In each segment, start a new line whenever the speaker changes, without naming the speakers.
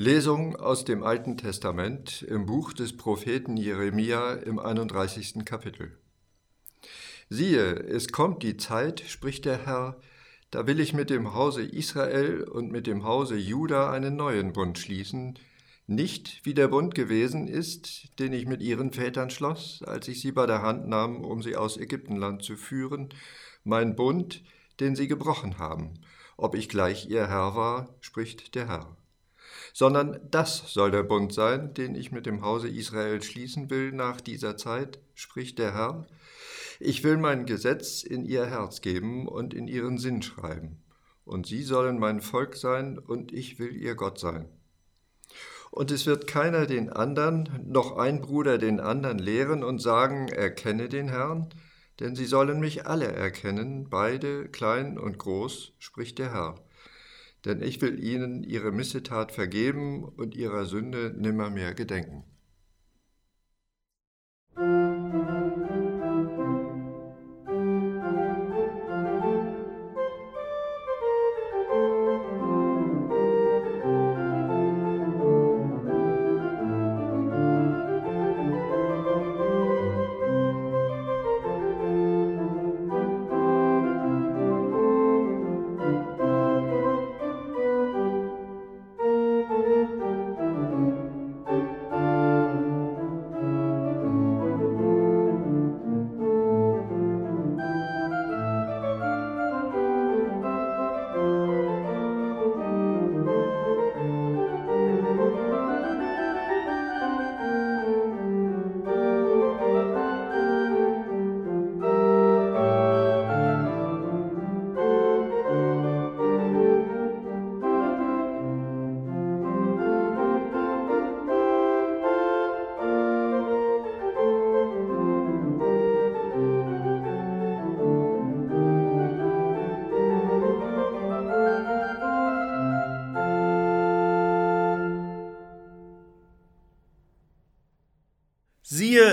Lesung aus dem Alten Testament im Buch des Propheten Jeremia im 31. Kapitel. Siehe, es kommt die Zeit, spricht der Herr, da will ich mit dem Hause Israel und mit dem Hause Juda einen neuen Bund schließen, nicht wie der Bund gewesen ist, den ich mit ihren Vätern schloss, als ich sie bei der Hand nahm, um sie aus Ägyptenland zu führen, mein Bund, den sie gebrochen haben, ob ich gleich ihr Herr war, spricht der Herr sondern das soll der Bund sein, den ich mit dem Hause Israel schließen will nach dieser Zeit, spricht der Herr. Ich will mein Gesetz in ihr Herz geben und in ihren Sinn schreiben, und sie sollen mein Volk sein, und ich will ihr Gott sein. Und es wird keiner den andern, noch ein Bruder den andern lehren und sagen, erkenne den Herrn, denn sie sollen mich alle erkennen, beide, klein und groß, spricht der Herr denn ich will ihnen ihre Missetat vergeben und ihrer Sünde nimmermehr gedenken.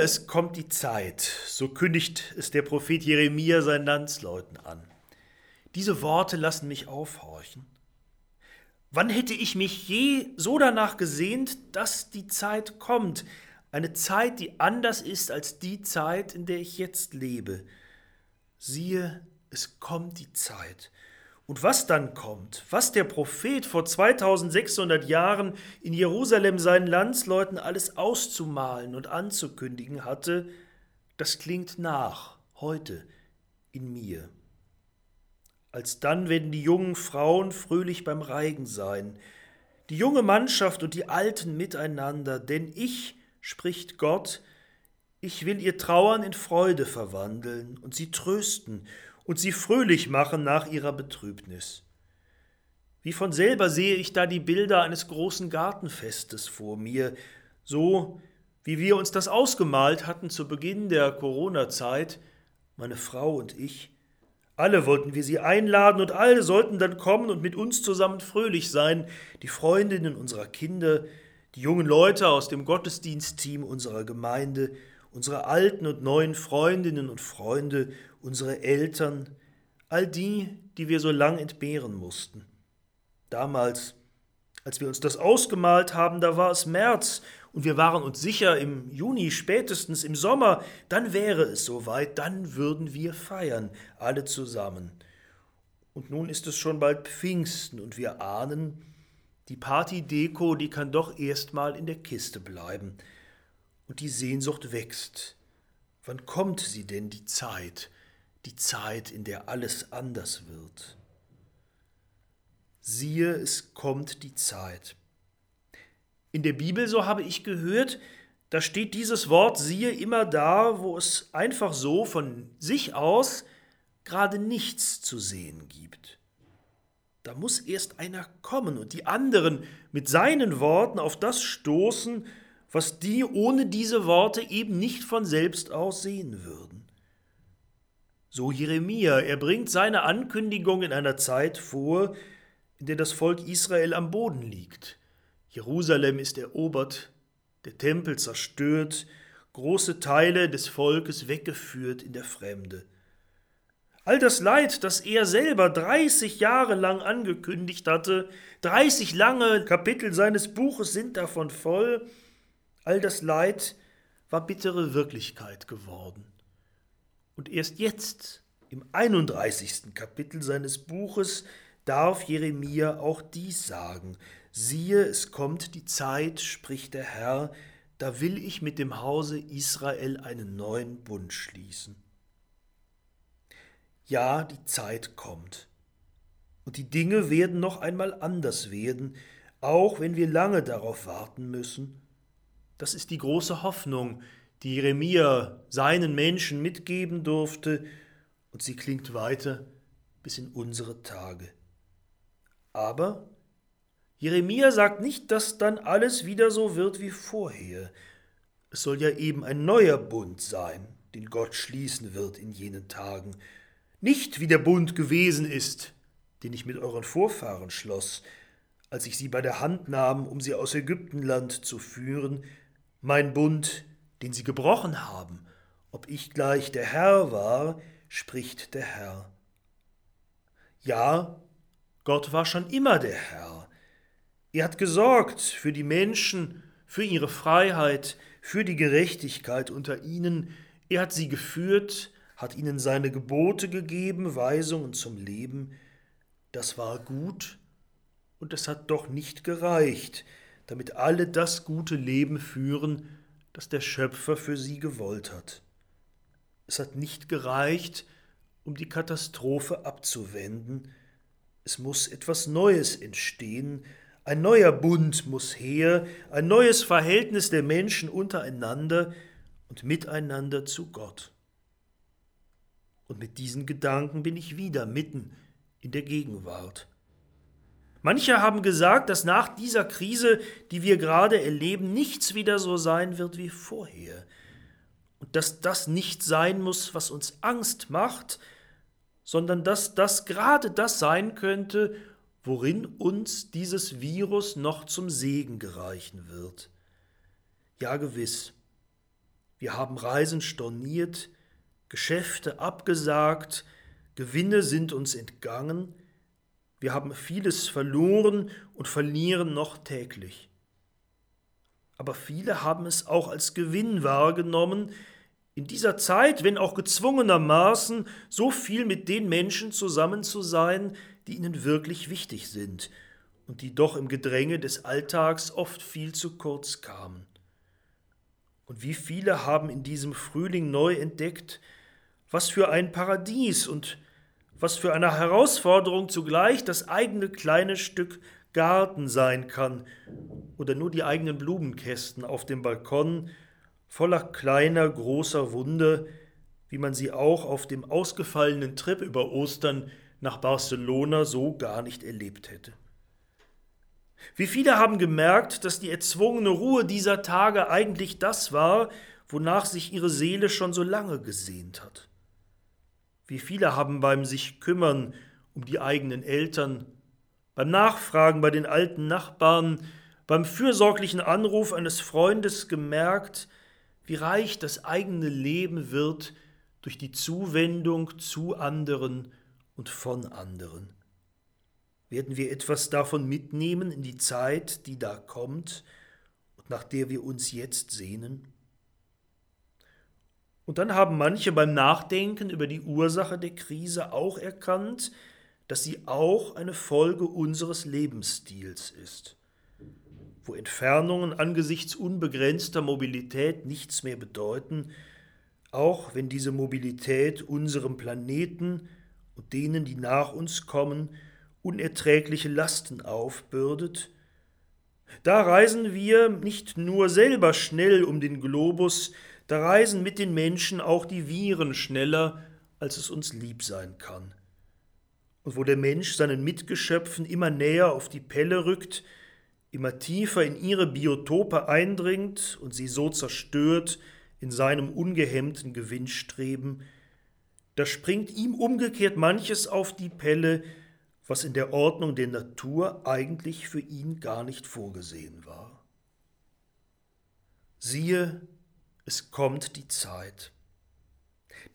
Es kommt die Zeit, so kündigt es der Prophet Jeremia seinen Landsleuten an. Diese Worte lassen mich aufhorchen. Wann hätte ich mich je so danach gesehnt, dass die Zeit kommt, eine Zeit, die anders ist als die Zeit, in der ich jetzt lebe. Siehe, es kommt die Zeit, und was dann kommt, was der Prophet vor 2600 Jahren in Jerusalem seinen Landsleuten alles auszumalen und anzukündigen hatte, das klingt nach, heute, in mir. Alsdann werden die jungen Frauen fröhlich beim Reigen sein, die junge Mannschaft und die Alten miteinander, denn ich, spricht Gott, ich will ihr Trauern in Freude verwandeln und sie trösten und sie fröhlich machen nach ihrer Betrübnis. Wie von selber sehe ich da die Bilder eines großen Gartenfestes vor mir, so wie wir uns das ausgemalt hatten zu Beginn der Corona-Zeit, meine Frau und ich. Alle wollten wir sie einladen und alle sollten dann kommen und mit uns zusammen fröhlich sein, die Freundinnen unserer Kinder, die jungen Leute aus dem Gottesdienstteam unserer Gemeinde, unsere alten und neuen Freundinnen und Freunde unsere Eltern, all die, die wir so lang entbehren mussten. Damals, als wir uns das ausgemalt haben, da war es März und wir waren uns sicher, im Juni, spätestens im Sommer, dann wäre es soweit, dann würden wir feiern, alle zusammen. Und nun ist es schon bald Pfingsten und wir ahnen, die Partydeko, die kann doch erstmal in der Kiste bleiben. Und die Sehnsucht wächst. Wann kommt sie denn, die Zeit, die Zeit, in der alles anders wird. Siehe, es kommt die Zeit. In der Bibel, so habe ich gehört, da steht dieses Wort siehe immer da, wo es einfach so von sich aus gerade nichts zu sehen gibt. Da muss erst einer kommen und die anderen mit seinen Worten auf das stoßen, was die ohne diese Worte eben nicht von selbst aus sehen würden. So Jeremia, er bringt seine Ankündigung in einer Zeit vor, in der das Volk Israel am Boden liegt. Jerusalem ist erobert, der Tempel zerstört, große Teile des Volkes weggeführt in der Fremde. All das Leid, das er selber 30 Jahre lang angekündigt hatte, 30 lange Kapitel seines Buches sind davon voll, all das Leid war bittere Wirklichkeit geworden. Und erst jetzt, im 31. Kapitel seines Buches, darf Jeremia auch dies sagen. Siehe, es kommt die Zeit, spricht der Herr, da will ich mit dem Hause Israel einen neuen Bund schließen. Ja, die Zeit kommt. Und die Dinge werden noch einmal anders werden, auch wenn wir lange darauf warten müssen. Das ist die große Hoffnung, die Jeremia seinen Menschen mitgeben durfte, und sie klingt weiter bis in unsere Tage. Aber Jeremia sagt nicht, dass dann alles wieder so wird wie vorher. Es soll ja eben ein neuer Bund sein, den Gott schließen wird in jenen Tagen, nicht wie der Bund gewesen ist, den ich mit euren Vorfahren schloss, als ich sie bei der Hand nahm, um sie aus Ägyptenland zu führen, mein Bund, den sie gebrochen haben, ob ich gleich der Herr war, spricht der Herr. Ja, Gott war schon immer der Herr. Er hat gesorgt für die Menschen, für ihre Freiheit, für die Gerechtigkeit unter ihnen. Er hat sie geführt, hat ihnen seine Gebote gegeben, Weisungen zum Leben. Das war gut, und es hat doch nicht gereicht, damit alle das gute Leben führen, das der Schöpfer für sie gewollt hat. Es hat nicht gereicht, um die Katastrophe abzuwenden. Es muss etwas Neues entstehen, ein neuer Bund muss her, ein neues Verhältnis der Menschen untereinander und miteinander zu Gott. Und mit diesen Gedanken bin ich wieder mitten in der Gegenwart. Manche haben gesagt, dass nach dieser Krise, die wir gerade erleben, nichts wieder so sein wird wie vorher. Und dass das nicht sein muss, was uns Angst macht, sondern dass das gerade das sein könnte, worin uns dieses Virus noch zum Segen gereichen wird. Ja gewiss, wir haben Reisen storniert, Geschäfte abgesagt, Gewinne sind uns entgangen, wir haben vieles verloren und verlieren noch täglich. Aber viele haben es auch als Gewinn wahrgenommen, in dieser Zeit, wenn auch gezwungenermaßen, so viel mit den Menschen zusammen zu sein, die ihnen wirklich wichtig sind und die doch im Gedränge des Alltags oft viel zu kurz kamen. Und wie viele haben in diesem Frühling neu entdeckt, was für ein Paradies und was für eine Herausforderung zugleich das eigene kleine Stück Garten sein kann oder nur die eigenen Blumenkästen auf dem Balkon voller kleiner, großer Wunder, wie man sie auch auf dem ausgefallenen Trip über Ostern nach Barcelona so gar nicht erlebt hätte. Wie viele haben gemerkt, dass die erzwungene Ruhe dieser Tage eigentlich das war, wonach sich ihre Seele schon so lange gesehnt hat. Wie viele haben beim sich kümmern um die eigenen Eltern, beim Nachfragen bei den alten Nachbarn, beim fürsorglichen Anruf eines Freundes gemerkt, wie reich das eigene Leben wird durch die Zuwendung zu anderen und von anderen. Werden wir etwas davon mitnehmen in die Zeit, die da kommt und nach der wir uns jetzt sehnen? Und dann haben manche beim Nachdenken über die Ursache der Krise auch erkannt, dass sie auch eine Folge unseres Lebensstils ist, wo Entfernungen angesichts unbegrenzter Mobilität nichts mehr bedeuten, auch wenn diese Mobilität unserem Planeten und denen, die nach uns kommen, unerträgliche Lasten aufbürdet, da reisen wir nicht nur selber schnell um den Globus, da reisen mit den Menschen auch die Viren schneller, als es uns lieb sein kann. Und wo der Mensch seinen Mitgeschöpfen immer näher auf die Pelle rückt, immer tiefer in ihre Biotope eindringt und sie so zerstört in seinem ungehemmten Gewinnstreben, da springt ihm umgekehrt manches auf die Pelle, was in der Ordnung der Natur eigentlich für ihn gar nicht vorgesehen war. Siehe, es kommt die Zeit.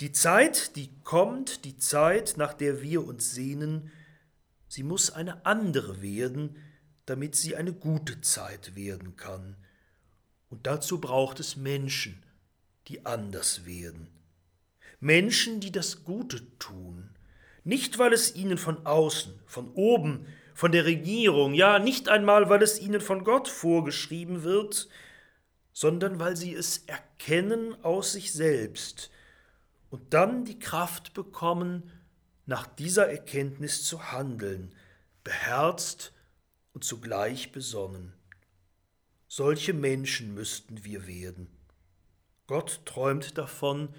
Die Zeit, die kommt, die Zeit, nach der wir uns sehnen, sie muss eine andere werden, damit sie eine gute Zeit werden kann. Und dazu braucht es Menschen, die anders werden. Menschen, die das Gute tun, nicht weil es ihnen von außen, von oben, von der Regierung, ja nicht einmal weil es ihnen von Gott vorgeschrieben wird, sondern weil sie es erkennen aus sich selbst und dann die Kraft bekommen, nach dieser Erkenntnis zu handeln, beherzt und zugleich besonnen. Solche Menschen müssten wir werden. Gott träumt davon,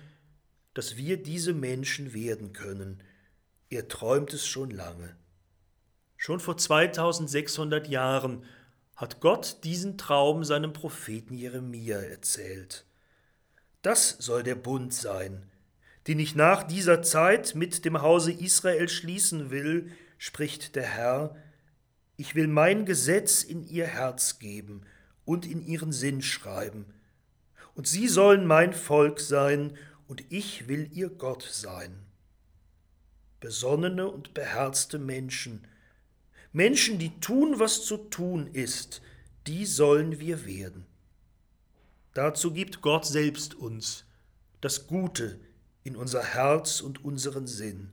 dass wir diese Menschen werden können. Er träumt es schon lange. Schon vor 2600 Jahren hat Gott diesen Traum seinem Propheten Jeremia erzählt. Das soll der Bund sein, den ich nach dieser Zeit mit dem Hause Israel schließen will, spricht der Herr, ich will mein Gesetz in ihr Herz geben und in ihren Sinn schreiben, und sie sollen mein Volk sein, und ich will ihr Gott sein. Besonnene und beherzte Menschen, Menschen, die tun, was zu tun ist, die sollen wir werden. Dazu gibt Gott selbst uns das Gute in unser Herz und unseren Sinn.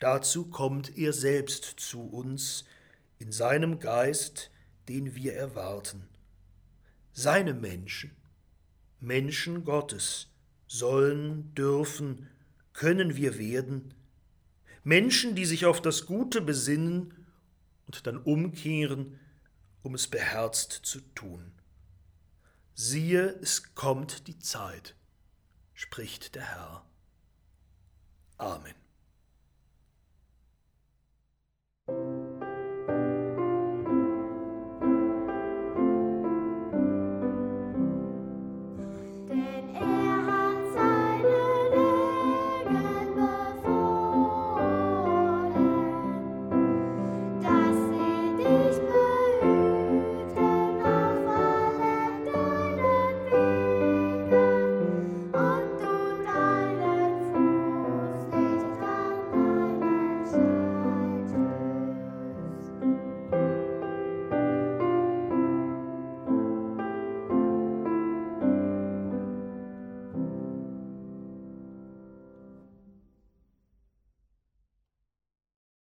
Dazu kommt er selbst zu uns in seinem Geist, den wir erwarten. Seine Menschen, Menschen Gottes, sollen, dürfen, können wir werden, Menschen, die sich auf das Gute besinnen und dann umkehren, um es beherzt zu tun. Siehe, es kommt die Zeit, spricht der Herr. Amen.